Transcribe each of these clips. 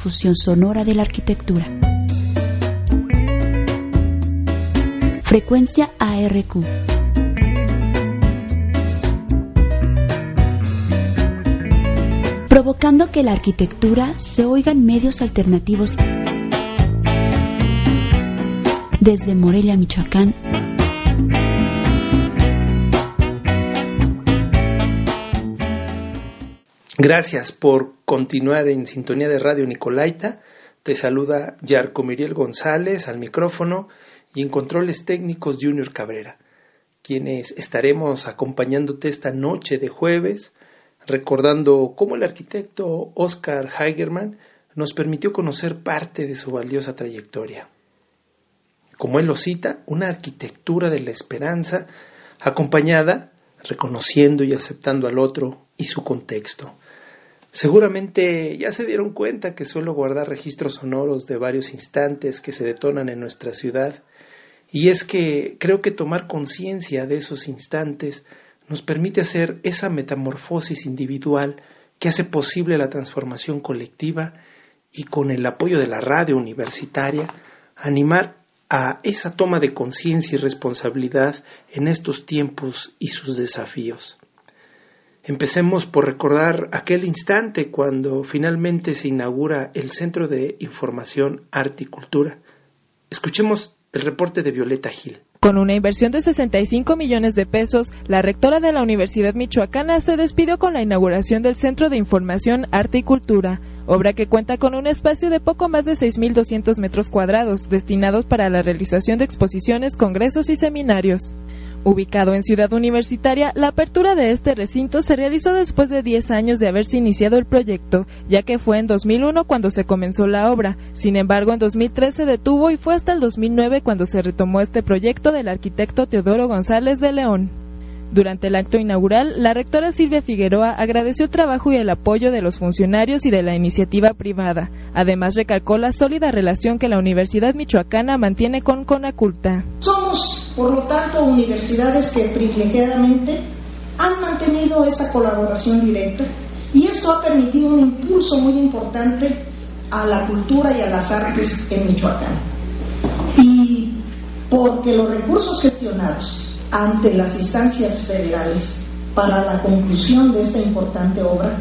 difusión sonora de la arquitectura. Frecuencia ARQ. Provocando que la arquitectura se oiga en medios alternativos desde Morelia, Michoacán. Gracias por continuar en sintonía de Radio Nicolaita. Te saluda Yarco Miriel González al micrófono y en controles técnicos Junior Cabrera, quienes estaremos acompañándote esta noche de jueves, recordando cómo el arquitecto Oscar Heigerman nos permitió conocer parte de su valiosa trayectoria. Como él lo cita, una arquitectura de la esperanza acompañada, reconociendo y aceptando al otro y su contexto Seguramente ya se dieron cuenta que suelo guardar registros sonoros de varios instantes que se detonan en nuestra ciudad, y es que creo que tomar conciencia de esos instantes nos permite hacer esa metamorfosis individual que hace posible la transformación colectiva y con el apoyo de la radio universitaria animar a esa toma de conciencia y responsabilidad en estos tiempos y sus desafíos. Empecemos por recordar aquel instante cuando finalmente se inaugura el Centro de Información, Arte y Cultura. Escuchemos el reporte de Violeta Gil. Con una inversión de 65 millones de pesos, la rectora de la Universidad Michoacana se despidió con la inauguración del Centro de Información, Arte y Cultura, obra que cuenta con un espacio de poco más de 6.200 metros cuadrados, destinados para la realización de exposiciones, congresos y seminarios. Ubicado en Ciudad Universitaria, la apertura de este recinto se realizó después de 10 años de haberse iniciado el proyecto, ya que fue en 2001 cuando se comenzó la obra. Sin embargo, en 2013 se detuvo y fue hasta el 2009 cuando se retomó este proyecto del arquitecto Teodoro González de León. Durante el acto inaugural, la rectora Silvia Figueroa agradeció el trabajo y el apoyo de los funcionarios y de la iniciativa privada. Además, recalcó la sólida relación que la Universidad Michoacana mantiene con Conaculta. Somos, por lo tanto, universidades que privilegiadamente han mantenido esa colaboración directa y esto ha permitido un impulso muy importante a la cultura y a las artes en Michoacán. Y porque los recursos gestionados ante las instancias federales para la conclusión de esta importante obra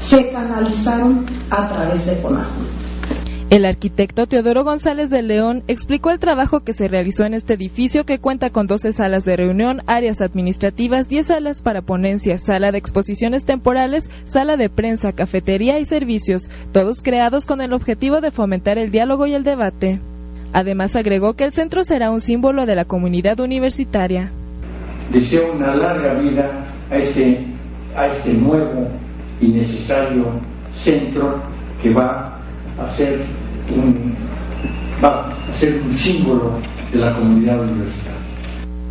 se canalizaron a través de CONAJUL. El arquitecto Teodoro González de León explicó el trabajo que se realizó en este edificio que cuenta con 12 salas de reunión, áreas administrativas, 10 salas para ponencias, sala de exposiciones temporales, sala de prensa, cafetería y servicios, todos creados con el objetivo de fomentar el diálogo y el debate. Además agregó que el centro será un símbolo de la comunidad universitaria. Deseo una larga vida a este, a este nuevo y necesario centro que va a ser un, va a ser un símbolo de la comunidad universitaria.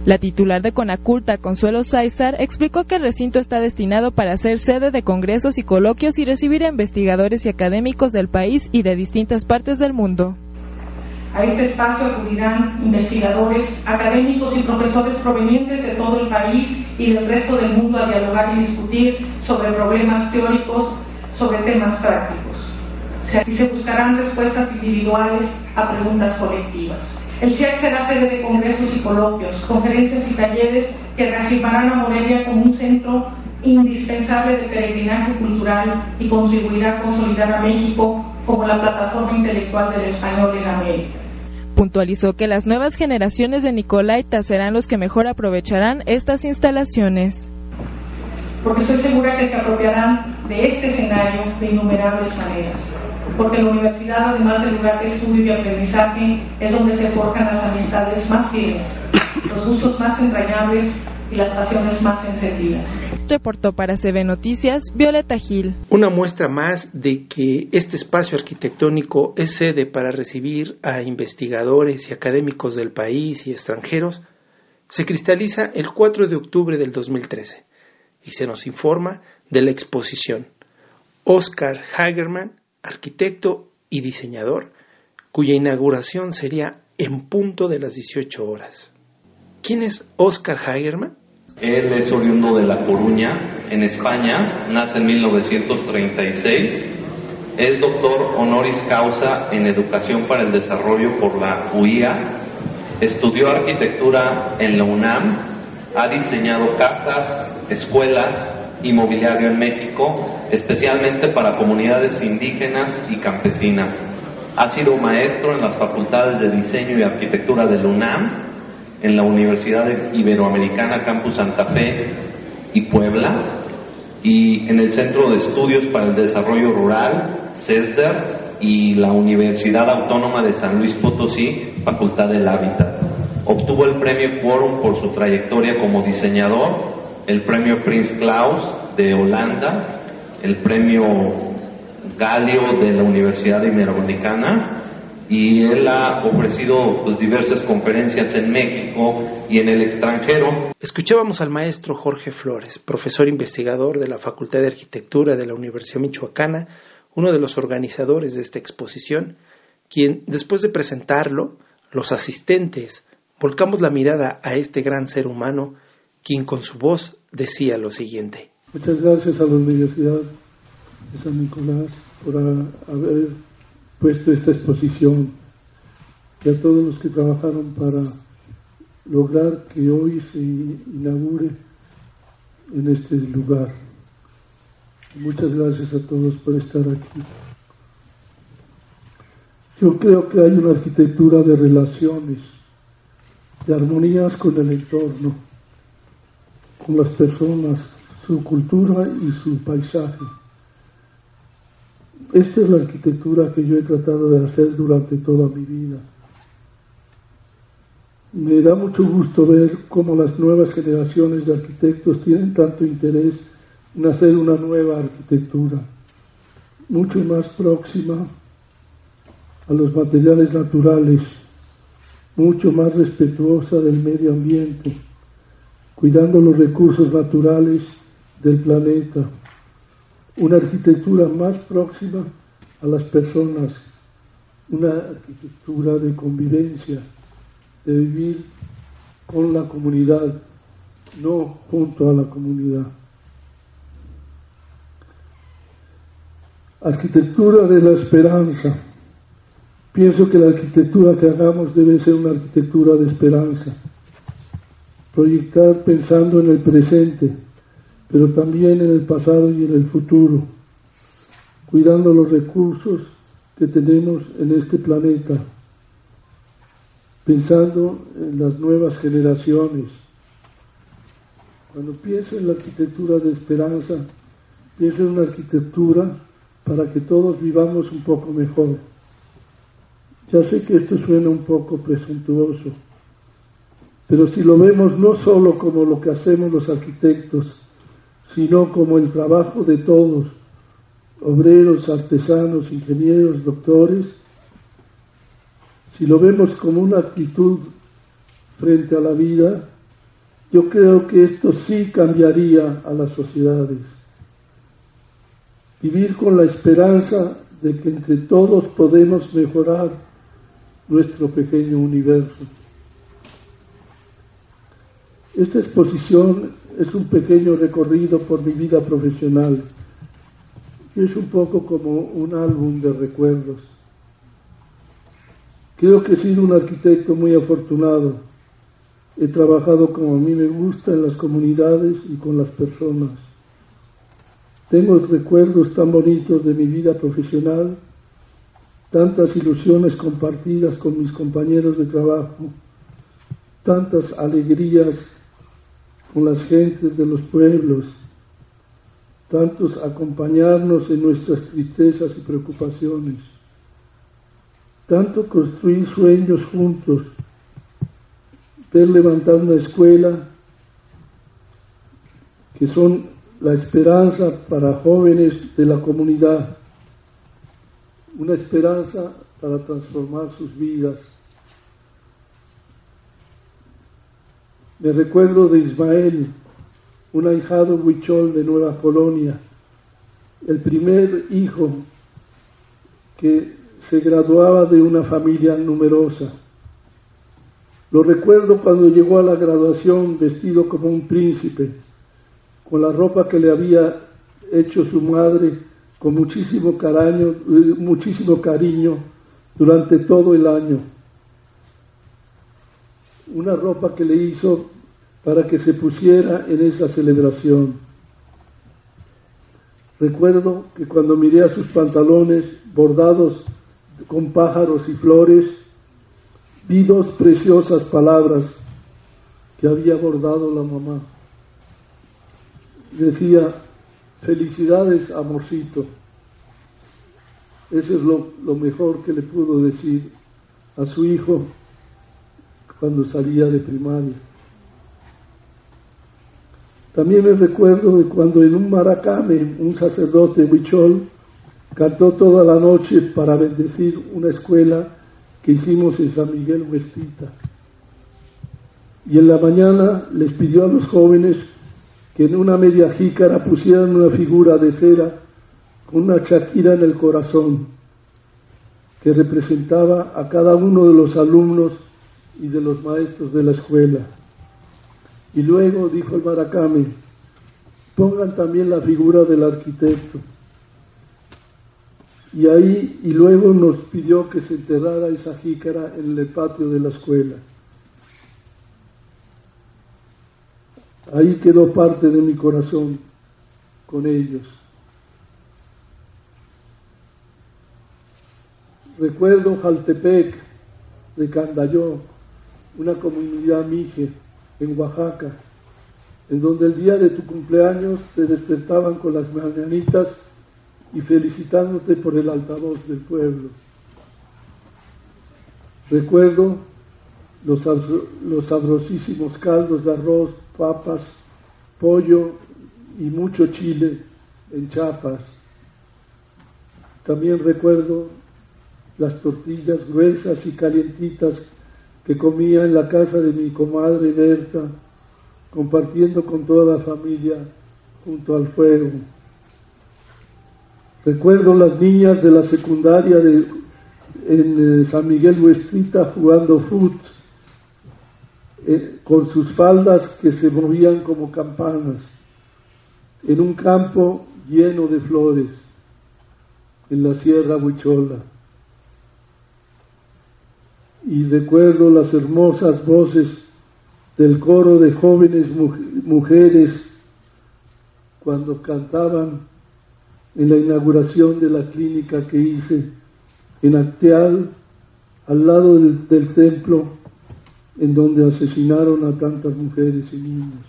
La titular de Conaculta, Consuelo Sáizar, explicó que el recinto está destinado para ser sede de congresos y coloquios y recibir a investigadores y académicos del país y de distintas partes del mundo. A este espacio acudirán investigadores, académicos y profesores provenientes de todo el país y del resto del mundo a dialogar y discutir sobre problemas teóricos, sobre temas prácticos. Y se buscarán respuestas individuales a preguntas colectivas. El CIAC será sede de congresos y coloquios, conferencias y talleres que reafirmarán a Morelia como un centro indispensable de peregrinaje cultural y contribuirá a consolidar a México como la plataforma intelectual del español en América. Puntualizó que las nuevas generaciones de Nicolaita serán los que mejor aprovecharán estas instalaciones. Porque estoy segura que se apropiarán de este escenario de innumerables maneras. Porque la universidad, además del lugar de estudio y aprendizaje, es donde se forjan las amistades más fieles, los gustos más entrañables y las pasiones más encendidas. Reportó para CB Noticias Violeta Gil. Una muestra más de que este espacio arquitectónico es sede para recibir a investigadores y académicos del país y extranjeros se cristaliza el 4 de octubre del 2013 y se nos informa de la exposición Oscar Hagerman, arquitecto y diseñador, cuya inauguración sería en punto de las 18 horas. ¿Quién es Oscar Hagerman? Él es oriundo de La Coruña, en España, nace en 1936 Es doctor honoris causa en Educación para el Desarrollo por la UIA. Estudió arquitectura en la UNAM. Ha diseñado casas, escuelas y mobiliario en México, especialmente para comunidades indígenas y campesinas. Ha sido maestro en las facultades de Diseño y Arquitectura de la UNAM, en la Universidad Iberoamericana Campus Santa Fe y Puebla, y en el Centro de Estudios para el Desarrollo Rural, CESDER, y la Universidad Autónoma de San Luis Potosí, Facultad del Hábitat. Obtuvo el premio Quorum por su trayectoria como diseñador, el premio Prince Claus de Holanda, el premio Galio de la Universidad Iberoamericana y él ha ofrecido pues, diversas conferencias en México y en el extranjero. Escuchábamos al maestro Jorge Flores, profesor investigador de la Facultad de Arquitectura de la Universidad Michoacana, uno de los organizadores de esta exposición, quien, después de presentarlo, los asistentes, volcamos la mirada a este gran ser humano, quien con su voz decía lo siguiente. Muchas gracias a la Universidad de San Nicolás por haber puesto esta exposición y a todos los que trabajaron para lograr que hoy se inaugure en este lugar. Muchas gracias a todos por estar aquí. Yo creo que hay una arquitectura de relaciones, de armonías con el entorno, con las personas, su cultura y su paisaje. Esta es la arquitectura que yo he tratado de hacer durante toda mi vida. Me da mucho gusto ver cómo las nuevas generaciones de arquitectos tienen tanto interés en hacer una nueva arquitectura, mucho más próxima a los materiales naturales, mucho más respetuosa del medio ambiente, cuidando los recursos naturales del planeta una arquitectura más próxima a las personas, una arquitectura de convivencia, de vivir con la comunidad, no junto a la comunidad. Arquitectura de la esperanza. Pienso que la arquitectura que hagamos debe ser una arquitectura de esperanza. Proyectar pensando en el presente, pero también en el pasado y en el futuro, cuidando los recursos que tenemos en este planeta, pensando en las nuevas generaciones. Cuando pienso en la arquitectura de esperanza, pienso en una arquitectura para que todos vivamos un poco mejor. Ya sé que esto suena un poco presuntuoso, pero si lo vemos no solo como lo que hacemos los arquitectos, sino como el trabajo de todos, obreros, artesanos, ingenieros, doctores, si lo vemos como una actitud frente a la vida, yo creo que esto sí cambiaría a las sociedades. Vivir con la esperanza de que entre todos podemos mejorar nuestro pequeño universo. Esta exposición es un pequeño recorrido por mi vida profesional es un poco como un álbum de recuerdos. Creo que he sido un arquitecto muy afortunado. He trabajado como a mí me gusta en las comunidades y con las personas. Tengo recuerdos tan bonitos de mi vida profesional, tantas ilusiones compartidas con mis compañeros de trabajo, tantas alegrías con las gentes de los pueblos, tantos acompañarnos en nuestras tristezas y preocupaciones, tanto construir sueños juntos, ver levantar una escuela que son la esperanza para jóvenes de la comunidad, una esperanza para transformar sus vidas Me recuerdo de Ismael, un ahijado huichol de Nueva Colonia, el primer hijo que se graduaba de una familia numerosa. Lo recuerdo cuando llegó a la graduación vestido como un príncipe, con la ropa que le había hecho su madre con muchísimo cariño, muchísimo cariño durante todo el año. Una ropa que le hizo para que se pusiera en esa celebración. Recuerdo que cuando miré a sus pantalones bordados con pájaros y flores, vi dos preciosas palabras que había bordado la mamá. Decía, felicidades, amorcito. Eso es lo, lo mejor que le pudo decir a su hijo cuando salía de primaria. También me recuerdo de cuando en un maracame un sacerdote huichol cantó toda la noche para bendecir una escuela que hicimos en San Miguel Huestita. Y en la mañana les pidió a los jóvenes que en una media jícara pusieran una figura de cera con una chaquira en el corazón que representaba a cada uno de los alumnos y de los maestros de la escuela. Y luego dijo el Maracame, pongan también la figura del arquitecto. Y ahí, y luego nos pidió que se enterrara esa jícara en el patio de la escuela. Ahí quedó parte de mi corazón con ellos. Recuerdo Jaltepec de Candayó, una comunidad mije en Oaxaca, en donde el día de tu cumpleaños te despertaban con las mañanitas y felicitándote por el altavoz del pueblo. Recuerdo los, los sabrosísimos caldos de arroz, papas, pollo y mucho chile en chapas. También recuerdo las tortillas gruesas y calientitas que comía en la casa de mi comadre Berta, compartiendo con toda la familia junto al fuego. Recuerdo las niñas de la secundaria de, en eh, San Miguel Huestrita jugando fútbol eh, con sus faldas que se movían como campanas, en un campo lleno de flores, en la Sierra Huichola y recuerdo las hermosas voces del coro de jóvenes mujeres cuando cantaban en la inauguración de la clínica que hice en Acteal, al lado del, templo en donde asesinaron a tantas mujeres y niños.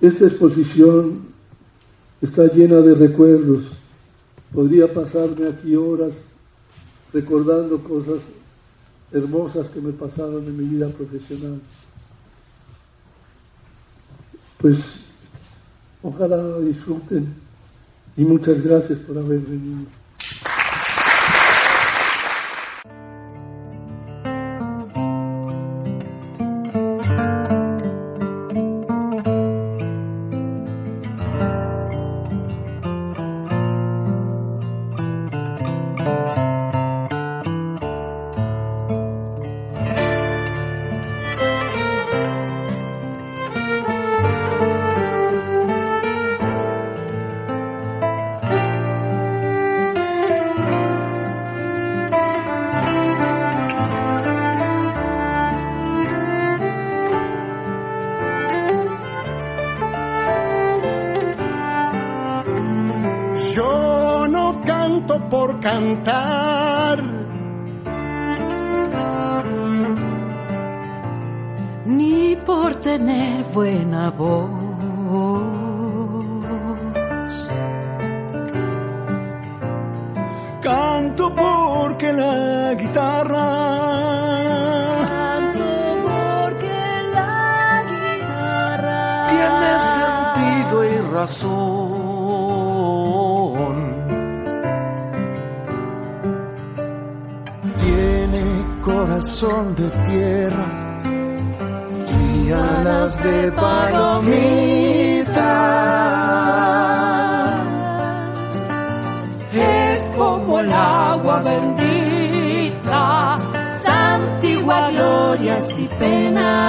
Esta exposición está llena de recuerdos Podría pasarme aquí horas recordando cosas hermosas que me pasaron en mi vida profesional. Pues ojalá disfruten y muchas gracias por haber venido. Ni por tener buena voz. Canto porque la guitarra. Canto porque la guitarra. Tiene sentido y razón. corazón de tierra y alas de palomita. Es como el agua bendita, santigua glorias y penas.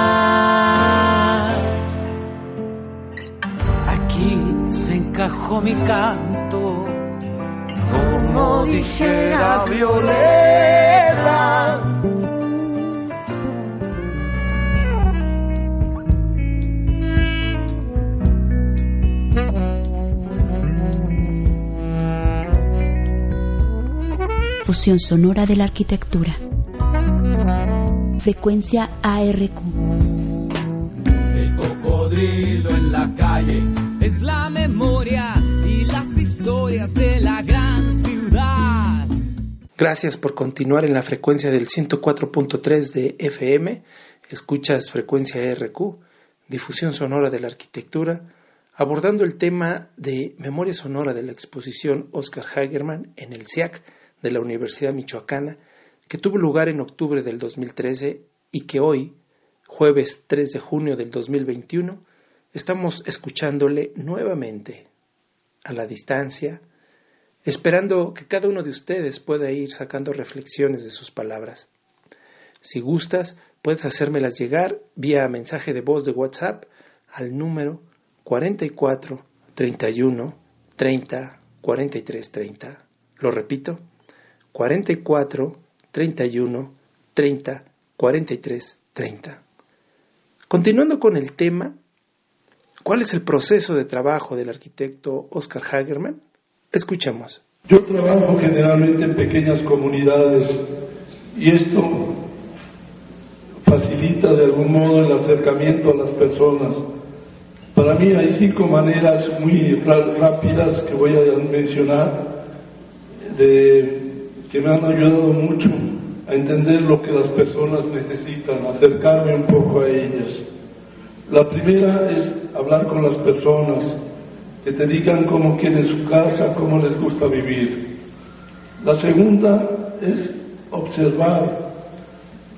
Aquí se encajó mi canto, como dijera Violeta. Sonora de la arquitectura. Frecuencia ARQ. El cocodrilo en la calle es la memoria y las historias de la gran ciudad. Gracias por continuar en la frecuencia del 104.3 de FM. Escuchas frecuencia ARQ, difusión sonora de la arquitectura, abordando el tema de memoria sonora de la exposición Oscar Hagerman en el CIAC de la Universidad Michoacana, que tuvo lugar en octubre del 2013 y que hoy, jueves 3 de junio del 2021, estamos escuchándole nuevamente a la distancia, esperando que cada uno de ustedes pueda ir sacando reflexiones de sus palabras. Si gustas, puedes hacérmelas llegar vía mensaje de voz de WhatsApp al número 44 31 30 43 30. Lo repito, 44 31 30 43 30. Continuando con el tema, ¿cuál es el proceso de trabajo del arquitecto Oscar Hagerman? Escuchemos. Yo trabajo generalmente en pequeñas comunidades y esto facilita de algún modo el acercamiento a las personas. Para mí hay cinco maneras muy rápidas que voy a mencionar de que me han ayudado mucho a entender lo que las personas necesitan, acercarme un poco a ellas. La primera es hablar con las personas, que te digan cómo quieren su casa, cómo les gusta vivir. La segunda es observar.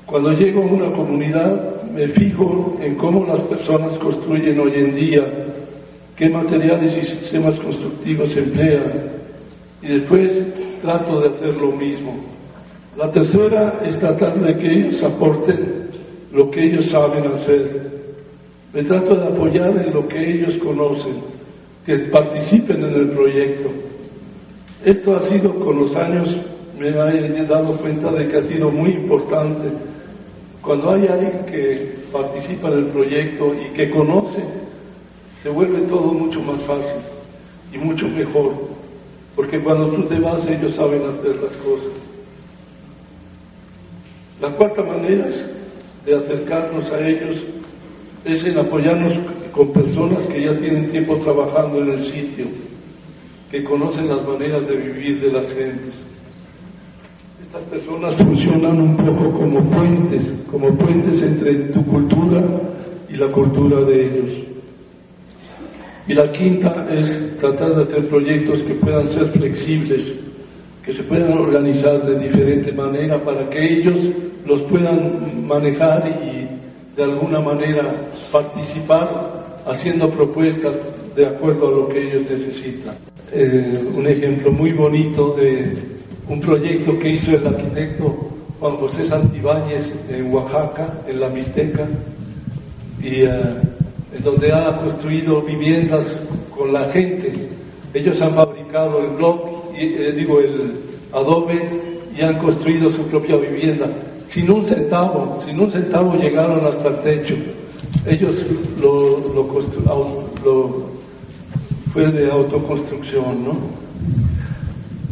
Cuando llego a una comunidad me fijo en cómo las personas construyen hoy en día, qué materiales y sistemas constructivos emplean, y después trato de hacer lo mismo. La tercera es tratar de que ellos aporten lo que ellos saben hacer. Me trato de apoyar en lo que ellos conocen, que participen en el proyecto. Esto ha sido con los años, me he dado cuenta de que ha sido muy importante. Cuando hay alguien que participa en el proyecto y que conoce, se vuelve todo mucho más fácil y mucho mejor. Porque cuando tú te vas, ellos saben hacer las cosas. La cuarta manera de acercarnos a ellos es en apoyarnos con personas que ya tienen tiempo trabajando en el sitio, que conocen las maneras de vivir de las gentes. Estas personas funcionan un poco como puentes, como puentes entre tu cultura y la cultura de ellos. Y la quinta es tratar de hacer proyectos que puedan ser flexibles, que se puedan organizar de diferente manera para que ellos los puedan manejar y de alguna manera participar haciendo propuestas de acuerdo a lo que ellos necesitan. Eh, un ejemplo muy bonito de un proyecto que hizo el arquitecto Juan José Santibáñez en Oaxaca, en la Mixteca, y uh, en donde ha construido viviendas con la gente. Ellos han fabricado el bloque, eh, digo, el adobe y han construido su propia vivienda. Sin un centavo, sin un centavo llegaron hasta el techo. Ellos lo, lo, lo fue de autoconstrucción, ¿no?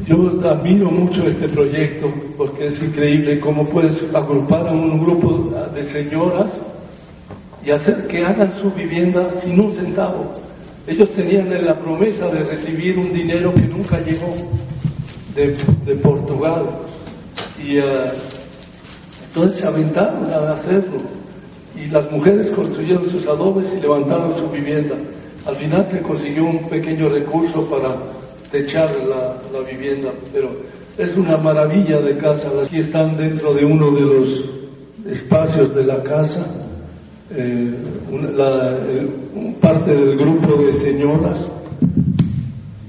Yo admiro mucho este proyecto porque es increíble cómo puedes agrupar a un grupo de señoras y hacer que hagan su vivienda sin un centavo. Ellos tenían la promesa de recibir un dinero que nunca llegó de, de Portugal. Y uh, entonces se aventaron a hacerlo. Y las mujeres construyeron sus adobes y levantaron su vivienda. Al final se consiguió un pequeño recurso para techar la, la vivienda, pero es una maravilla de casa. Aquí están dentro de uno de los espacios de la casa eh, eh, parte del grupo de señoras.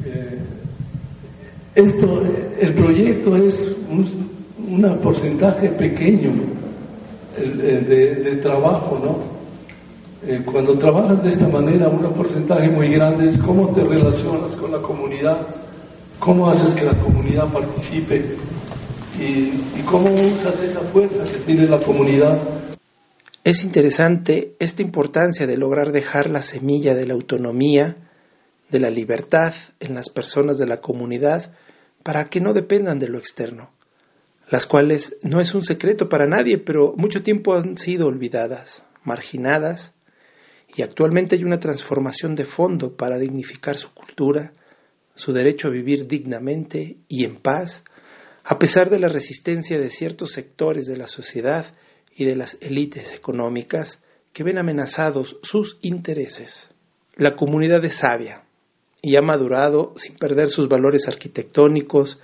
Eh, esto, el proyecto es un un porcentaje pequeño de, de, trabajo, ¿no? eh, cuando trabajas de esta manera, un porcentaje muy grande es cómo te relacionas con la comunidad, cómo haces que la comunidad participe y, y cómo usas esa fuerza que tiene la comunidad. Es interesante esta importancia de lograr dejar la semilla de la autonomía, de la libertad en las personas de la comunidad para que no dependan de lo externo, las cuales no es un secreto para nadie, pero mucho tiempo han sido olvidadas, marginadas y actualmente hay una transformación de fondo para dignificar su cultura, su derecho a vivir dignamente y en paz, a pesar de la resistencia de ciertos sectores de la sociedad y de las élites económicas que ven amenazados sus intereses. La comunidad es sabia y ha madurado sin perder sus valores arquitectónicos,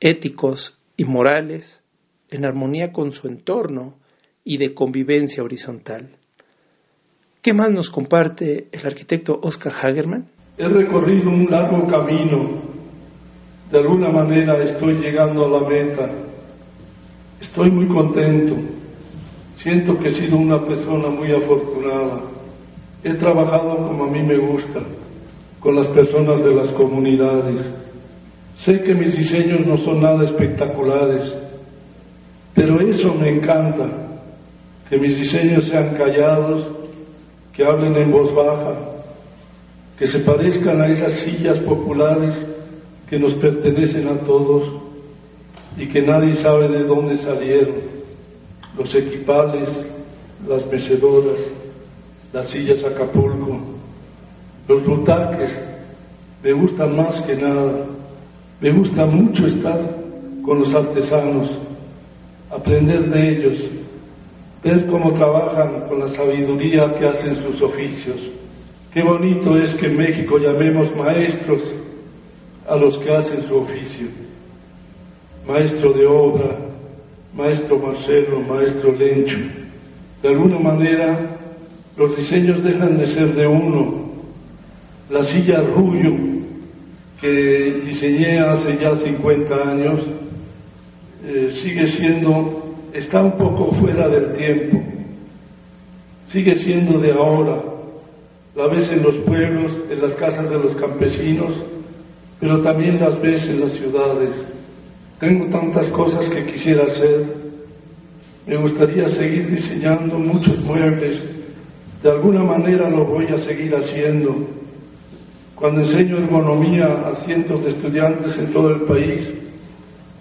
éticos y morales, en armonía con su entorno y de convivencia horizontal. ¿Qué más nos comparte el arquitecto Oscar Hagerman? He recorrido un largo camino. De alguna manera estoy llegando a la meta. Estoy muy contento. Siento que he sido una persona muy afortunada. He trabajado como a mí me gusta, con las personas de las comunidades. Sé que mis diseños no son nada espectaculares, pero eso me encanta, que mis diseños sean callados, que hablen en voz baja, que se parezcan a esas sillas populares que nos pertenecen a todos y que nadie sabe de dónde salieron, los equipales, las mecedoras, las sillas Acapulco, los butaques, me gustan más que nada, me gusta mucho estar con los artesanos, aprender de ellos, ver cómo trabajan con la sabiduría que hacen sus oficios. Qué bonito es que en México llamemos maestros a los que hacen su oficio. Maestro de obra, maestro Marcelo, maestro Lencho. De alguna manera, los diseños dejan de ser de uno. La silla Rubio, que diseñé hace ya 50 años, eh, sigue siendo está un poco fuera del tiempo, sigue siendo de ahora, la ves en los pueblos, en las casas de los campesinos, pero también las ves en las ciudades. Tengo tantas cosas que quisiera hacer, me gustaría seguir diseñando muchos muebles, de alguna manera lo voy a seguir haciendo. Cuando enseño ergonomía a cientos de estudiantes en todo el país,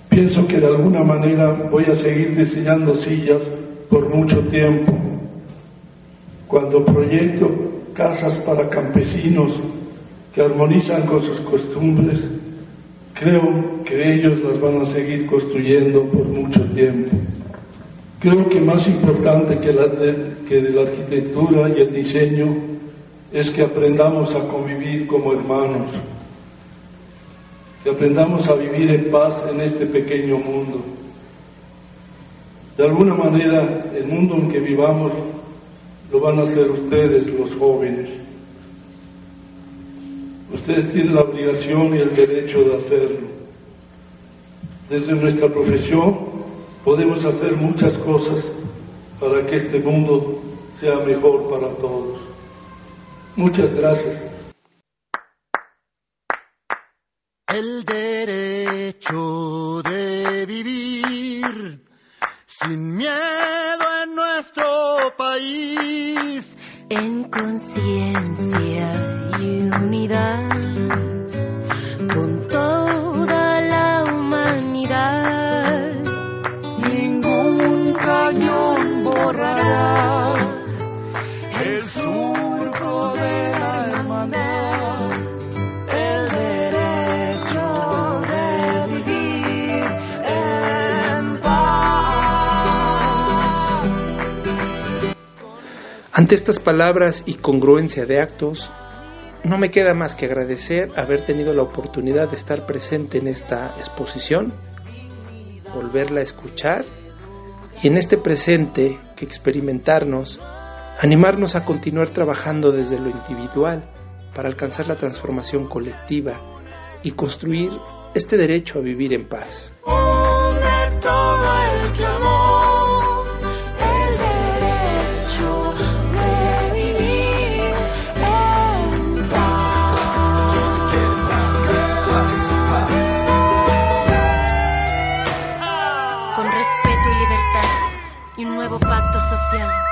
Pienso que de alguna manera voy a seguir diseñando sillas por mucho tiempo. Cuando proyecto casas para campesinos que armonizan con sus costumbres, creo que ellos las van a seguir construyendo por mucho tiempo. Creo que más importante que, la que de la arquitectura y el diseño es que aprendamos a convivir como hermanos que aprendamos a vivir en paz en este pequeño mundo. De alguna manera, el mundo en que vivamos lo van a hacer ustedes, los jóvenes. Ustedes tienen la obligación y el derecho de hacerlo. Desde nuestra profesión podemos hacer muchas cosas para que este mundo sea mejor para todos. Muchas gracias. el derecho de vivir sin miedo en nuestro país, en conciencia y unidad Ante estas palabras y congruencia de actos, no me queda más que agradecer haber tenido la oportunidad de estar presente en esta exposición, volverla a escuchar y en este presente que experimentarnos, animarnos a continuar trabajando desde lo individual para alcanzar la transformación colectiva y construir este derecho a vivir en paz. social.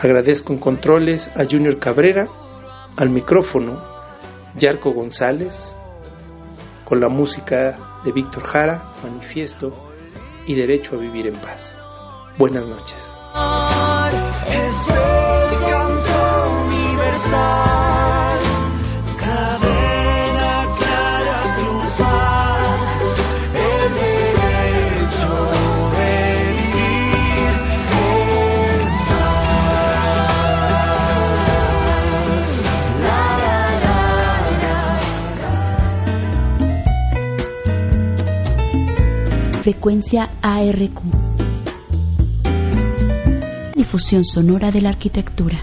Agradezco en controles a Junior Cabrera, al micrófono Yarco González, con la música de Víctor Jara, Manifiesto y Derecho a Vivir en Paz. Buenas noches. Frecuencia ARQ. Difusión sonora de la arquitectura.